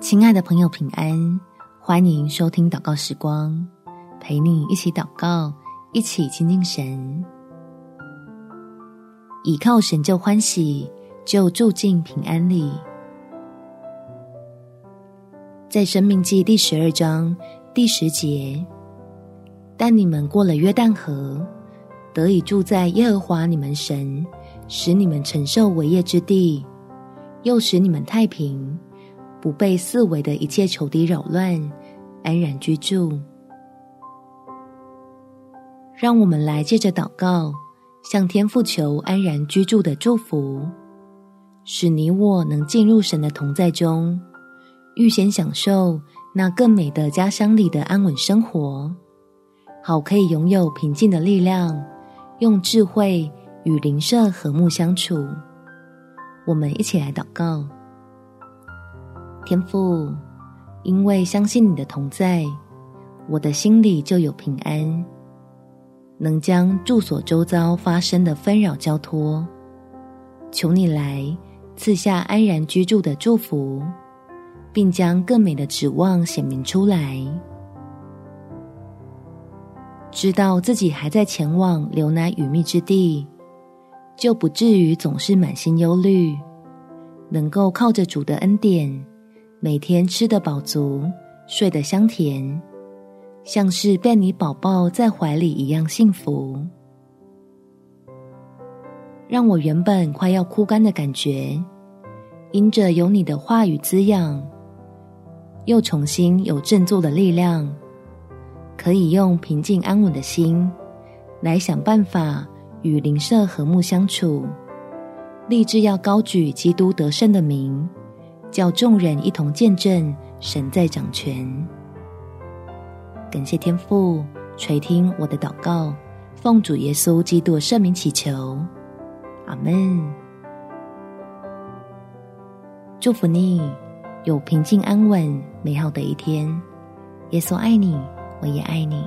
亲爱的朋友，平安！欢迎收听祷告时光，陪你一起祷告，一起亲近神。倚靠神就欢喜，就住进平安里。在申命记第十二章第十节，但你们过了约旦河，得以住在耶和华你们神使你们承受为业之地，又使你们太平。不被四围的一切仇敌扰乱，安然居住。让我们来借着祷告，向天父求安然居住的祝福，使你我能进入神的同在中，预先享受那更美的家乡里的安稳生活，好可以拥有平静的力量，用智慧与邻舍和睦相处。我们一起来祷告。天父，因为相信你的同在，我的心里就有平安，能将住所周遭发生的纷扰交托，求你来赐下安然居住的祝福，并将更美的指望显明出来。知道自己还在前往流奶与蜜之地，就不至于总是满心忧虑，能够靠着主的恩典。每天吃得饱足，睡得香甜，像是被你宝宝在怀里一样幸福。让我原本快要枯干的感觉，因着有你的话语滋养，又重新有振作的力量，可以用平静安稳的心来想办法与邻舍和睦相处，立志要高举基督得胜的名。叫众人一同见证神在掌权。感谢天父垂听我的祷告，奉主耶稣基督圣名祈求，阿门。祝福你有平静安稳美好的一天。耶稣爱你，我也爱你。